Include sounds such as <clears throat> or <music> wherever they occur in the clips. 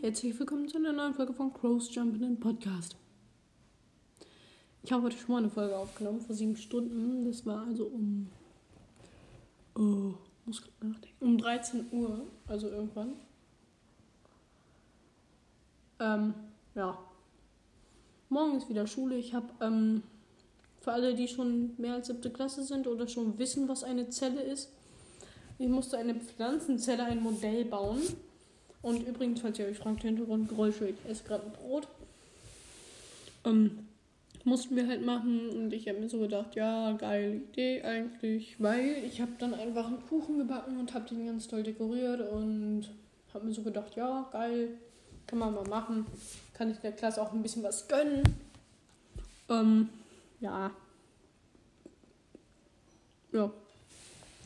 herzlich willkommen zu einer neuen Folge von Crows Jumping Podcast. Ich habe heute schon mal eine Folge aufgenommen vor sieben Stunden. Das war also um. Oh, muss nachdenken. Um 13 Uhr, also irgendwann. Ähm, ja. Morgen ist wieder Schule. Ich habe ähm, für alle, die schon mehr als siebte Klasse sind oder schon wissen, was eine Zelle ist, ich musste eine Pflanzenzelle, ein Modell bauen. Und übrigens, falls ihr euch fragt, Hintergrundgeräusche, ich esse gerade ein Brot. Ähm, mussten wir halt machen und ich habe mir so gedacht, ja, geile Idee eigentlich, weil ich habe dann einfach einen Kuchen gebacken und habe den ganz toll dekoriert und habe mir so gedacht, ja, geil, kann man mal machen, kann ich der Klasse auch ein bisschen was gönnen. Ähm, ja. Ja.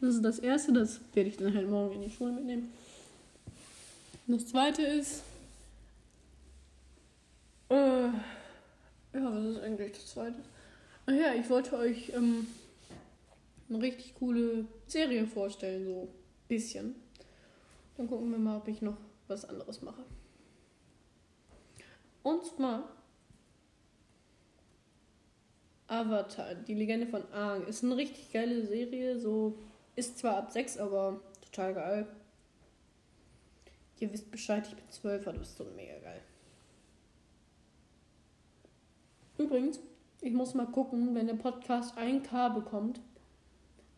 Das ist das Erste, das werde ich dann halt morgen in die Schule mitnehmen. Und das Zweite ist, äh, ja, was ist eigentlich das Zweite? Ach ja, ich wollte euch ähm, eine richtig coole Serie vorstellen, so ein bisschen. Dann gucken wir mal, ob ich noch was anderes mache. Und zwar Avatar, die Legende von Aang. Ist eine richtig geile Serie, so ist zwar ab 6, aber total geil. Ihr wisst Bescheid, ich bin 12, aber das ist so mega geil. Übrigens, ich muss mal gucken, wenn der Podcast 1K bekommt,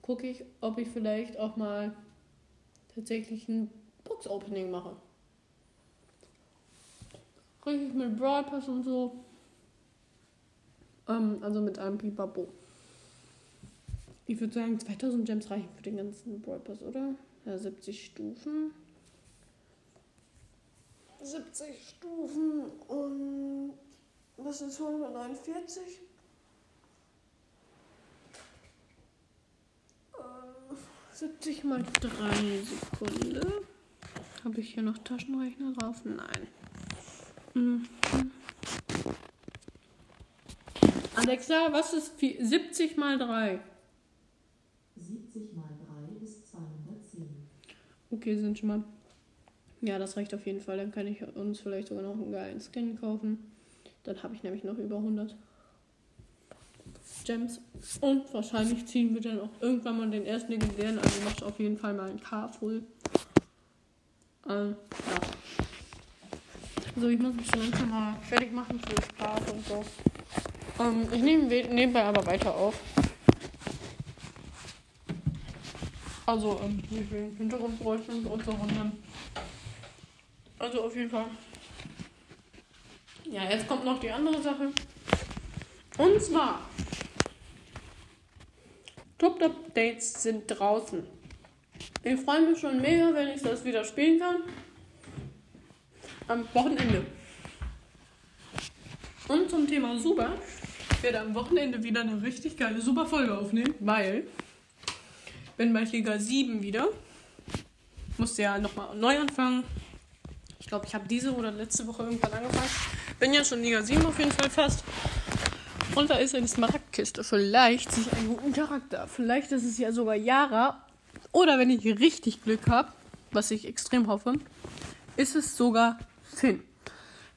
gucke ich, ob ich vielleicht auch mal tatsächlich ein Box-Opening mache. Richtig mit Brawl Pass und so. Ähm, also mit einem Pipapo. Ich würde sagen, 2000 Gems reichen für den ganzen Brawl Pass, oder? Ja, 70 Stufen. 70 Stufen und was ist 149? Äh, 70 mal 3 Sekunden. Habe ich hier noch Taschenrechner drauf? Nein. Mhm. Alexa, was ist 70 mal 3? 70 mal 3 ist 210. Okay, sind schon mal. Ja, das reicht auf jeden Fall. Dann kann ich uns vielleicht sogar noch einen geilen Skin kaufen. Dann habe ich nämlich noch über 100 Gems. Und wahrscheinlich ziehen wir dann auch irgendwann mal den ersten legendären. Also macht auf jeden Fall mal ein K voll. Ähm, ja. So, ich muss mich so langsam mal fertig machen für Spaß und so. Ähm, ich nehme nebenbei aber weiter auf. Also, ähm, wie viel Hintergrundgeräusche und so wundern. Also auf jeden Fall. Ja, jetzt kommt noch die andere Sache. Und zwar. Top Updates sind draußen. Ich freue mich schon mega, wenn ich das wieder spielen kann. Am Wochenende. Und zum Thema Super. Ich werde am Wochenende wieder eine richtig geile Super-Folge aufnehmen, weil bin bei Jäger 7 wieder. Musste ja nochmal neu anfangen. Ich glaube, ich habe diese oder letzte Woche irgendwann angefangen. Bin ja schon Liga 7 auf jeden Fall fast. Und da ist eine Smaragdkiste. Vielleicht sehe ich einen guten Charakter. Vielleicht ist es ja sogar Yara. Oder wenn ich richtig Glück habe, was ich extrem hoffe, ist es sogar Finn.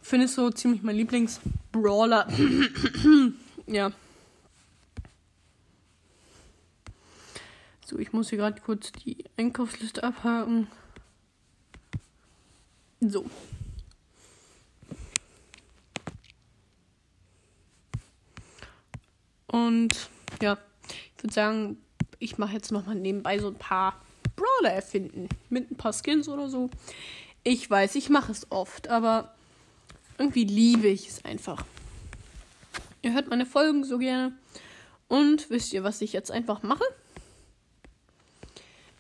Finn ist so ziemlich mein Lieblings-Brawler. <clears throat> ja. So, ich muss hier gerade kurz die Einkaufsliste abhaken. So. Und ja, ich würde sagen, ich mache jetzt nochmal nebenbei so ein paar Brawler erfinden. Mit ein paar Skins oder so. Ich weiß, ich mache es oft, aber irgendwie liebe ich es einfach. Ihr hört meine Folgen so gerne. Und wisst ihr, was ich jetzt einfach mache?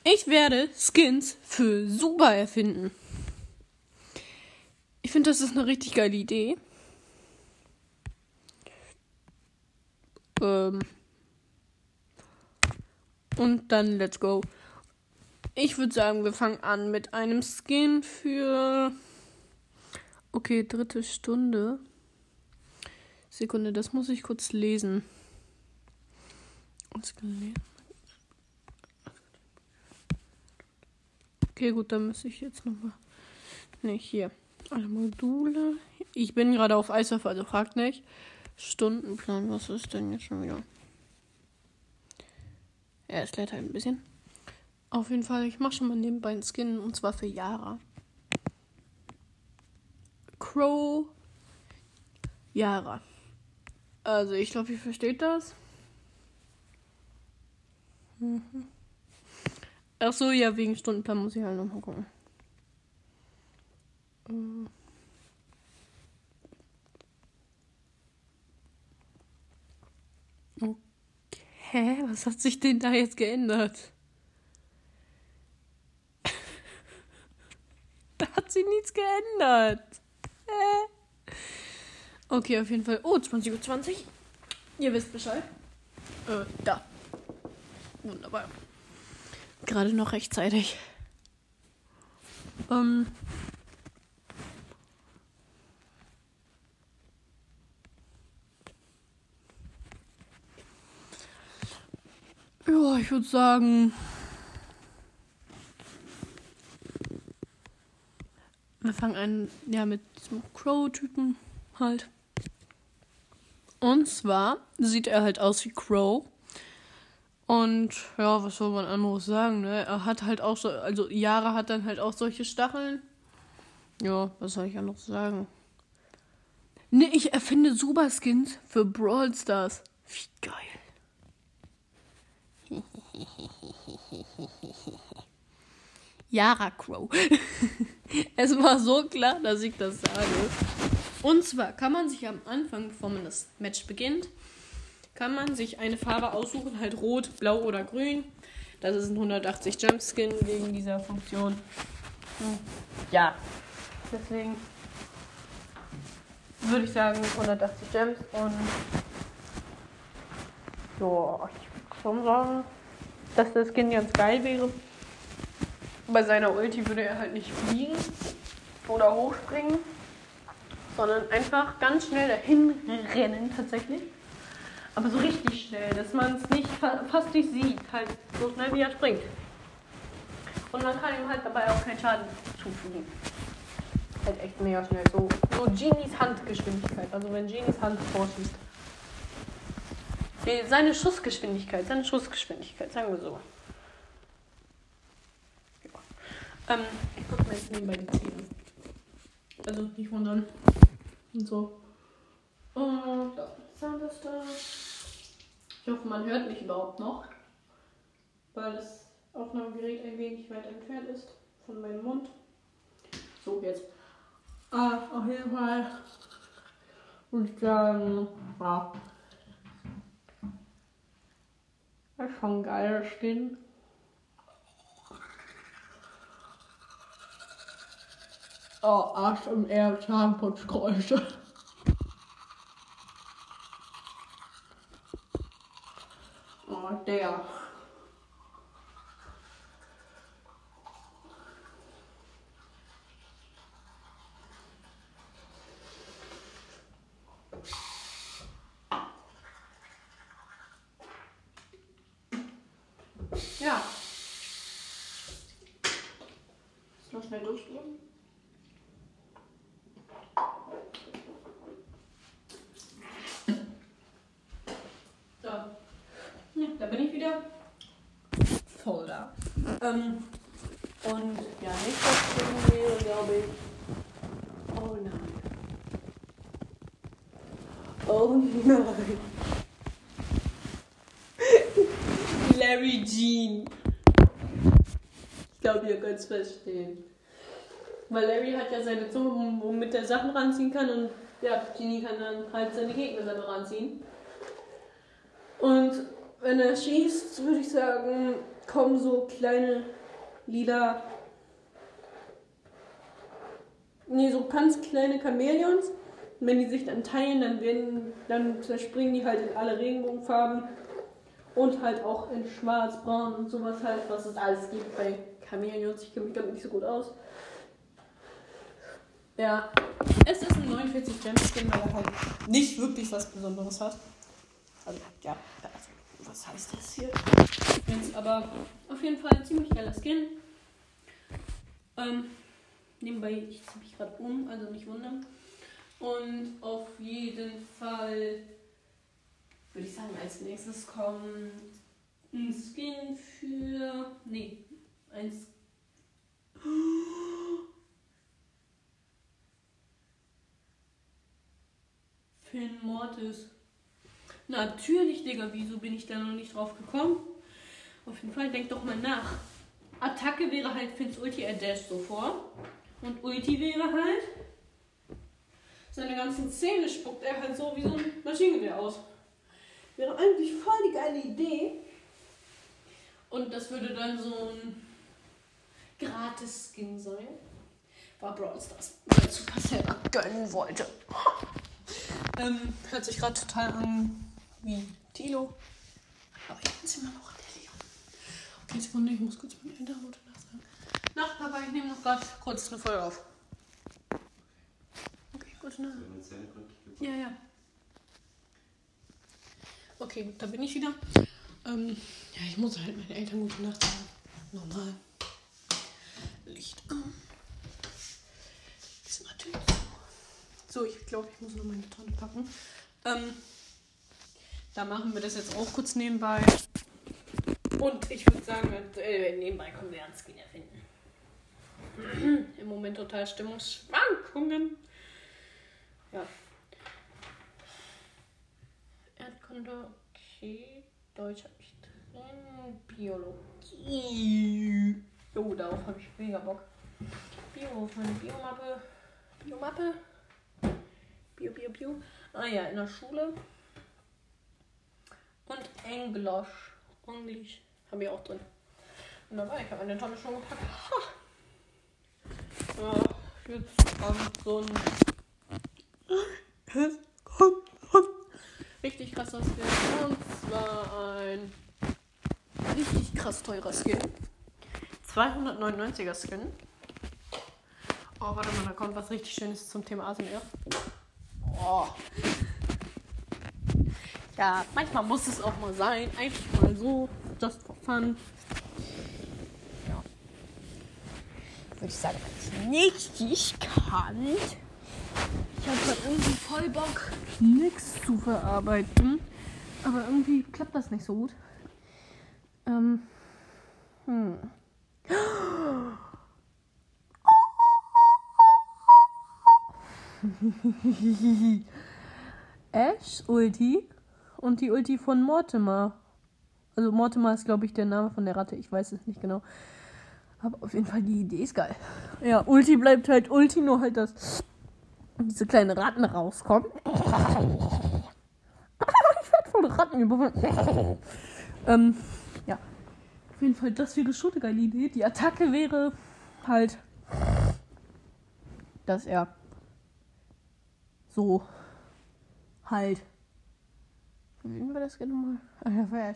Ich werde Skins für Super erfinden. Ich finde, das ist eine richtig geile Idee. Ähm und dann let's go. Ich würde sagen, wir fangen an mit einem Skin für. Okay, dritte Stunde. Sekunde, das muss ich kurz lesen. Okay, gut, dann muss ich jetzt nochmal. Ne, hier. Alle Module. Ich bin gerade auf Eiswürfel, also fragt nicht. Stundenplan, was ist denn jetzt schon wieder? Ja, es lädt halt ein bisschen. Auf jeden Fall, ich mache schon mal nebenbei einen Skin und zwar für Yara. Crow. Yara. Also, ich glaube, ihr versteht das. Mhm. Ach so, ja, wegen Stundenplan muss ich halt nochmal gucken. Okay, was hat sich denn da jetzt geändert? <laughs> da hat sich nichts geändert. Hä? Okay, auf jeden Fall. Oh, 20.20 Uhr. 20. Ihr wisst Bescheid. Äh, da. Wunderbar. Gerade noch rechtzeitig. Ähm. Ja, ich würde sagen. Wir fangen an, ja, mit diesem Crow-Typen halt. Und zwar sieht er halt aus wie Crow. Und ja, was soll man anderes sagen, ne? Er hat halt auch so, also Yara hat dann halt auch solche Stacheln. Ja, was soll ich anderes sagen? Ne, ich erfinde Superskins für Brawl Stars. Wie geil. <laughs> Yara Crow. <laughs> es war so klar, dass ich das sage. Und zwar kann man sich am Anfang, bevor man das Match beginnt, kann man sich eine Farbe aussuchen, halt rot, blau oder grün. Das ist ein 180 Jump Skin wegen dieser Funktion. Hm. Ja, deswegen würde ich sagen 180 Gems und ja, ich schon sagen, dass das Skin ganz geil wäre. Bei seiner Ulti würde er halt nicht fliegen oder hochspringen, sondern einfach ganz schnell dahin rennen tatsächlich. Aber so richtig schnell, dass man es nicht fast nicht sieht, halt so schnell wie er springt. Und man kann ihm halt dabei auch keinen Schaden zufügen. Halt echt mega schnell. So, so Genies Handgeschwindigkeit. Also wenn Genies Hand vorschießt. Seine Schussgeschwindigkeit, seine Schussgeschwindigkeit, sagen wir so. Ja. Ähm, ich guck mir jetzt nebenbei die Zähne. Also nicht wundern. Und so. Und da. Zahnpasta. Ich hoffe, man hört mich überhaupt noch, weil das Aufnahmegerät ein wenig weit entfernt ist von meinem Mund. So, jetzt. Ah, auf jeden Fall ich sagen, ja. Das ist schon geil, das. Oh, Arsch und eher Zahnputzgeräusche. der. Ja. Noch schnell durchgehen. Ähm, und ja, nächstes Ding wäre, glaube ich. Oh nein. Oh nein. Larry Jean. Ich es verstehen. Weil Larry hat ja seine Zunge, womit er Sachen ranziehen kann und ja, Genie kann dann halt seine Gegner selber ranziehen. Und wenn er schießt, würde ich sagen, kommen so kleine lila. Nee, so ganz kleine Chamäleons. Und wenn die sich dann teilen, dann werden, dann zerspringen die halt in alle Regenbogenfarben. Und halt auch in schwarz, braun und sowas halt, was es alles gibt bei Chamäleons. Ich kenne mich damit nicht so gut aus. Ja, es ist ein 49 Gem Skin, weil er halt nicht wirklich was Besonderes hat. Also, ja, also, was heißt das hier? Jetzt aber auf jeden Fall ein ziemlich geiler Skin. Ähm, Nebenbei, ich ziehe mich gerade um, also nicht wundern. Und auf jeden Fall würde ich sagen, als nächstes kommt ein Skin für. Nee, ein Skin. Finn Mortis. Natürlich, Digga, wieso bin ich da noch nicht drauf gekommen? Auf jeden Fall, denk doch mal nach. Attacke wäre halt Finns Ulti, er dasht so vor. Und Ulti wäre halt. Seine ganzen Zähne spuckt er halt so wie so ein Maschinengewehr aus. Wäre eigentlich voll die geile Idee. Und das würde dann so ein Gratis-Skin sein. War Brawl Stars, weil Supercell gönnen wollte. ähm, hört sich gerade total an wie Tilo. Aber ich bin's immer noch der Leon. Okay, Sekunde, ich muss kurz mit meiner Eltern gute Nacht Papa, ich nehme noch gerade kurz eine Folge auf. Okay, gute Nacht. Ja, ja. Okay, da bin ich wieder. Ähm, ja, ich muss halt meinen Eltern gute Nacht sagen. Normal. Licht an. Zimmertür zu. So, ich glaube, ich muss noch meine Tonne packen. Ähm, da machen wir das jetzt auch kurz nebenbei. Und ich würde sagen, äh, nebenbei können wir einen Skin erfinden. Im Moment total Stimmungsschwankungen. Ja. Erdkunde, okay. Deutsch habe ich drin. Biologie. Jo, darauf habe ich mega Bock. Bio auf meine Biomappe. Biomappe. Bio, Bio, Bio. Ah ja, in der Schule. Und Englisch. Englisch habe ich auch drin. Wunderbar, ich habe meine Tonne schon gepackt. Ha. Ja, jetzt kommt so ein. Jetzt kommt richtig krasser Skin. Und zwar ein richtig krass teurer Skin. 299er Skin. Oh, warte mal, da kommt was richtig Schönes zum Thema ASMR. Oh. Ja, manchmal muss es auch mal sein. Einfach mal so, just for fun. Ja. Würde ich sagen, wenn ich nicht kann. Ich habe halt irgendwie voll Bock, nichts zu verarbeiten. Aber irgendwie klappt das nicht so gut. Ähm. Hm. <laughs> Ash Ulti und die Ulti von Mortimer. Also Mortimer ist, glaube ich, der Name von der Ratte. Ich weiß es nicht genau. Aber auf jeden Fall, die Idee ist geil. Ja, Ulti bleibt halt Ulti, nur halt, dass diese kleinen Ratten rauskommen. <laughs> ich werde von Ratten überfallen. ähm, ja. Auf jeden Fall, das wäre schon eine geile Idee. Die Attacke wäre halt, dass er so halt. Wie war das genau mal? <laughs>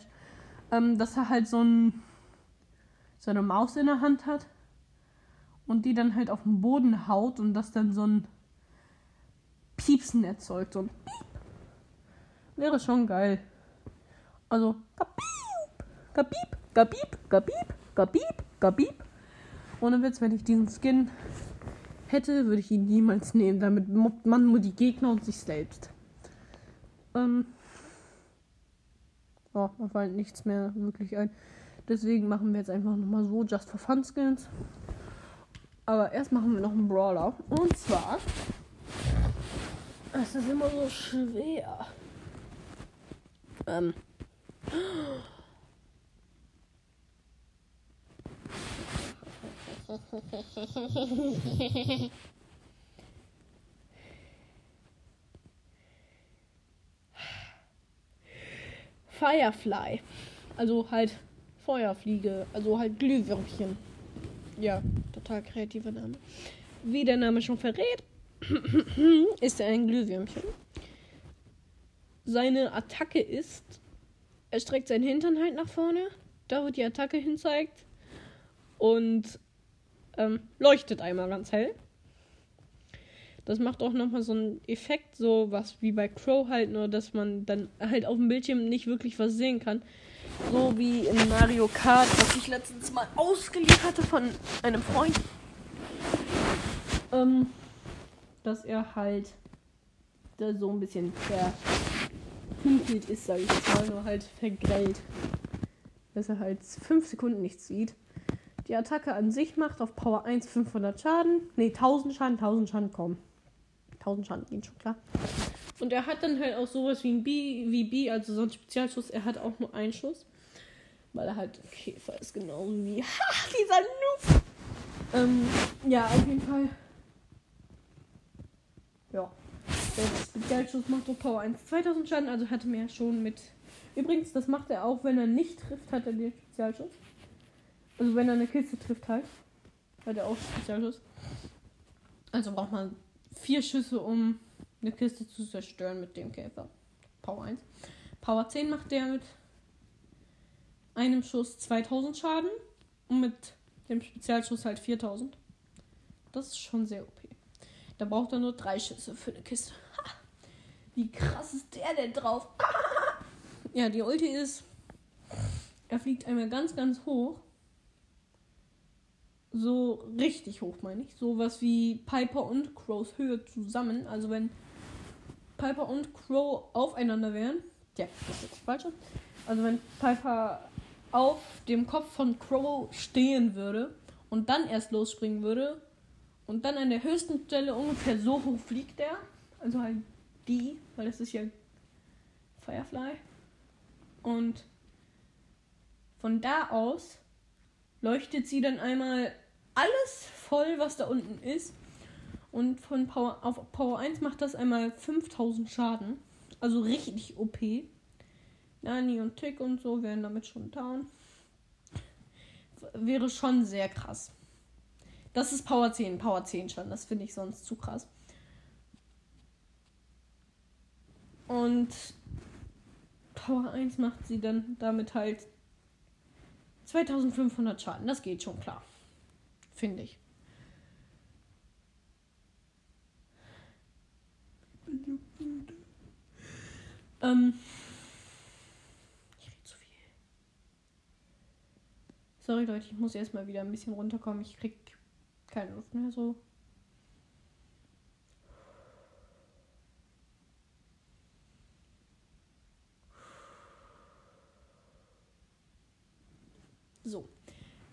Ähm, dass er halt so ein so eine Maus in der Hand hat und die dann halt auf den Boden haut und das dann so ein Piepsen erzeugt. So ein Piep. Wäre schon geil. Also, kapiep, kapiep, kapiep, kapiep, kapiep, kapiep. Ohne Witz, wenn ich diesen Skin hätte, würde ich ihn niemals nehmen. Damit mobbt man nur die Gegner und sich selbst. Ähm. Oh, mir fällt nichts mehr wirklich ein. Deswegen machen wir jetzt einfach nochmal so Just for Fun Skins. Aber erst machen wir noch einen Brawler. Und zwar. Es ist immer so schwer. Ähm. <laughs> Firefly. Also halt Feuerfliege. Also halt Glühwürmchen. Ja, total kreativer Name. Wie der Name schon verrät, <coughs> ist er ein Glühwürmchen. Seine Attacke ist, er streckt seinen Hintern halt nach vorne, da wo die Attacke hinzeigt und ähm, leuchtet einmal ganz hell. Das macht auch nochmal so einen Effekt, so was wie bei Crow halt, nur dass man dann halt auf dem Bildschirm nicht wirklich was sehen kann. So wie in Mario Kart, was ich letztens mal ausgeliehen hatte von einem Freund. ähm, dass er halt da so ein bisschen verhünkelt ist, sage ich jetzt mal, nur halt vergrellt. Dass er halt 5 Sekunden nichts sieht. Die Attacke an sich macht auf Power 1 500 Schaden. Ne, 1000 Schaden, 1000 Schaden kommen. 1000 Schaden gehen schon klar. Und er hat dann halt auch sowas wie ein B, wie B, also so ein Spezialschuss. Er hat auch nur einen Schuss. Weil er halt Käfer ist, genauso wie. <laughs> Ha, dieser Noob! Ähm, ja, auf jeden Fall. Ja. Der Spezialschuss macht auf Power 1 2000 Schaden, also hatte mir schon mit. Übrigens, das macht er auch, wenn er nicht trifft, hat er den Spezialschuss. Also wenn er eine Kiste trifft halt, hat er auch Spezialschuss. Also braucht man vier Schüsse, um eine Kiste zu zerstören mit dem Käfer. Power 1. Power 10 macht der mit einem Schuss 2000 Schaden und mit dem Spezialschuss halt 4000. Das ist schon sehr OP. Da braucht er nur drei Schüsse für eine Kiste. Ha! Wie krass ist der denn drauf? <laughs> ja, die Ulti ist. Er fliegt einmal ganz, ganz hoch. So richtig hoch, meine ich. So was wie Piper und Crows Höhe zusammen. Also wenn Piper und Crow aufeinander wären. Ja, das ist falsch. Also wenn Piper auf dem Kopf von Crow stehen würde und dann erst losspringen würde und dann an der höchsten Stelle ungefähr so hoch fliegt er, also halt die, weil das ist ja Firefly. Und von da aus leuchtet sie dann einmal alles voll, was da unten ist. Und von Power auf Power 1 macht das einmal 5000 Schaden. Also richtig OP. Nani und Tick und so wären damit schon down. Wäre schon sehr krass. Das ist Power 10, Power 10 schon. Das finde ich sonst zu krass. Und Power 1 macht sie dann damit halt 2500 Schaden. Das geht schon klar. Finde ich. Ähm. Ich rede zu viel. Sorry Leute, ich muss erstmal wieder ein bisschen runterkommen. Ich krieg keine Luft mehr so. So,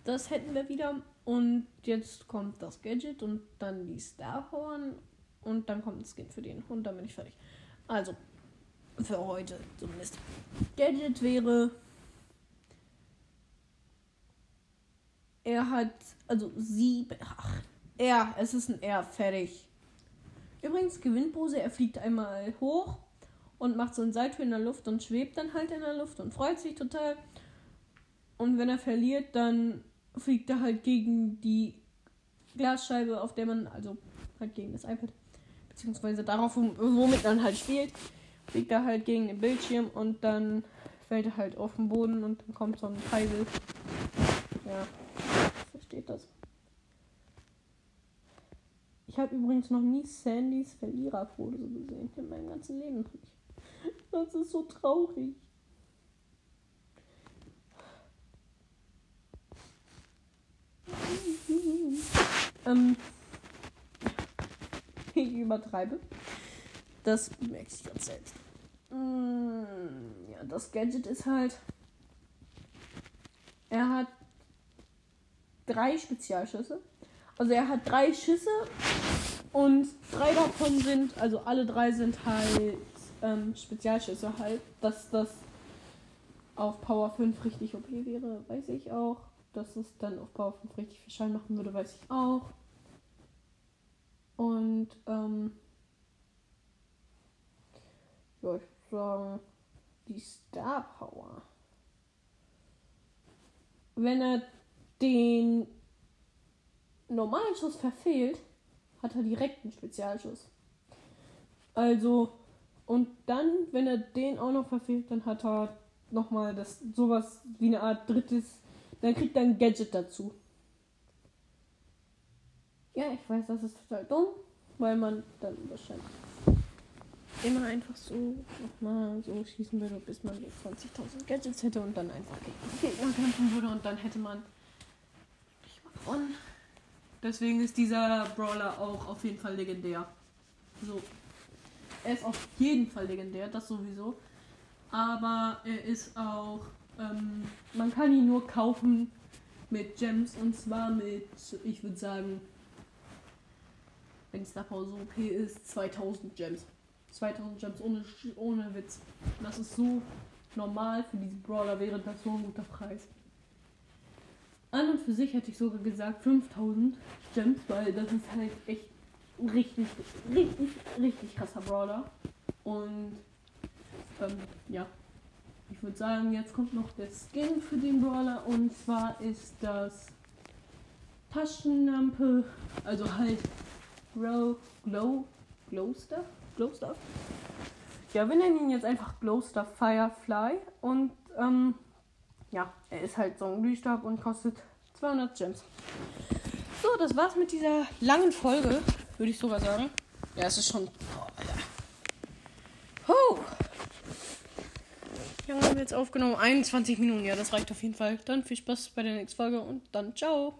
das hätten wir wieder. Und jetzt kommt das Gadget und dann die Starhorn. Und dann kommt das Skin für den. Und dann bin ich fertig. Also, für heute zumindest. Gadget wäre. Er hat. Also sie. Ach, er. Es ist ein R. Fertig. Übrigens, Gewinnpose. Er fliegt einmal hoch und macht so ein Salto in der Luft und schwebt dann halt in der Luft und freut sich total. Und wenn er verliert, dann fliegt er halt gegen die Glasscheibe, auf der man, also halt gegen das iPad, beziehungsweise darauf, womit man halt spielt, fliegt er halt gegen den Bildschirm und dann fällt er halt auf den Boden und dann kommt so ein Pfeil. Ja, versteht das. Ich habe übrigens noch nie Sandys Verliererfoto gesehen in meinem ganzen Leben. Das ist so traurig. Ähm, ich übertreibe. Das merke ich ganz selbst. Mm, ja, das Gadget ist halt. Er hat drei Spezialschüsse. Also er hat drei Schüsse und drei davon sind, also alle drei sind halt ähm, Spezialschüsse halt. Dass das auf Power 5 richtig OP wäre, weiß ich auch. Dass es dann auf Power 5 richtig viel Schein machen würde, weiß ich auch. Und ähm, ja, ich würde sagen, die Star Power. Wenn er den normalen Schuss verfehlt, hat er direkt einen Spezialschuss. Also, und dann, wenn er den auch noch verfehlt, dann hat er nochmal das sowas wie eine Art drittes dann kriegt er ein Gadget dazu. Ja, ich weiß, das ist total dumm, weil man dann wahrscheinlich immer einfach so nochmal so schießen würde, bis man 20.000 Gadgets hätte und dann einfach gegen Gegner kämpfen würde und dann hätte man gewonnen. Deswegen ist dieser Brawler auch auf jeden Fall legendär. So. Er ist auf jeden Fall legendär, das sowieso. Aber er ist auch. Ähm, man kann ihn nur kaufen mit Gems und zwar mit, ich würde sagen, wenn Star Power so OP ist, 2000 Gems. 2000 Gems ohne, ohne Witz. Das ist so normal für diesen Brawler, wäre das so ein guter Preis. An und für sich hätte ich sogar gesagt 5000 Gems, weil das ist halt echt richtig, richtig, richtig krasser Brawler. Und ähm, ja, ich würde sagen, jetzt kommt noch der Skin für den Brawler und zwar ist das Taschenlampe, also halt Glow, Glow, Glow Stuff, Glow Stuff. Ja, wir nennen ihn jetzt einfach Glow Stuff Firefly und ähm, ja, er ist halt so ein Glühstab und kostet 200 Gems. So, das war's mit dieser langen Folge, würde ich sogar sagen. Ja, es ist schon. Oh, Alter. Huh. Wie lange haben wir jetzt aufgenommen? 21 Minuten. Ja, das reicht auf jeden Fall. Dann viel Spaß bei der nächsten Folge und dann ciao.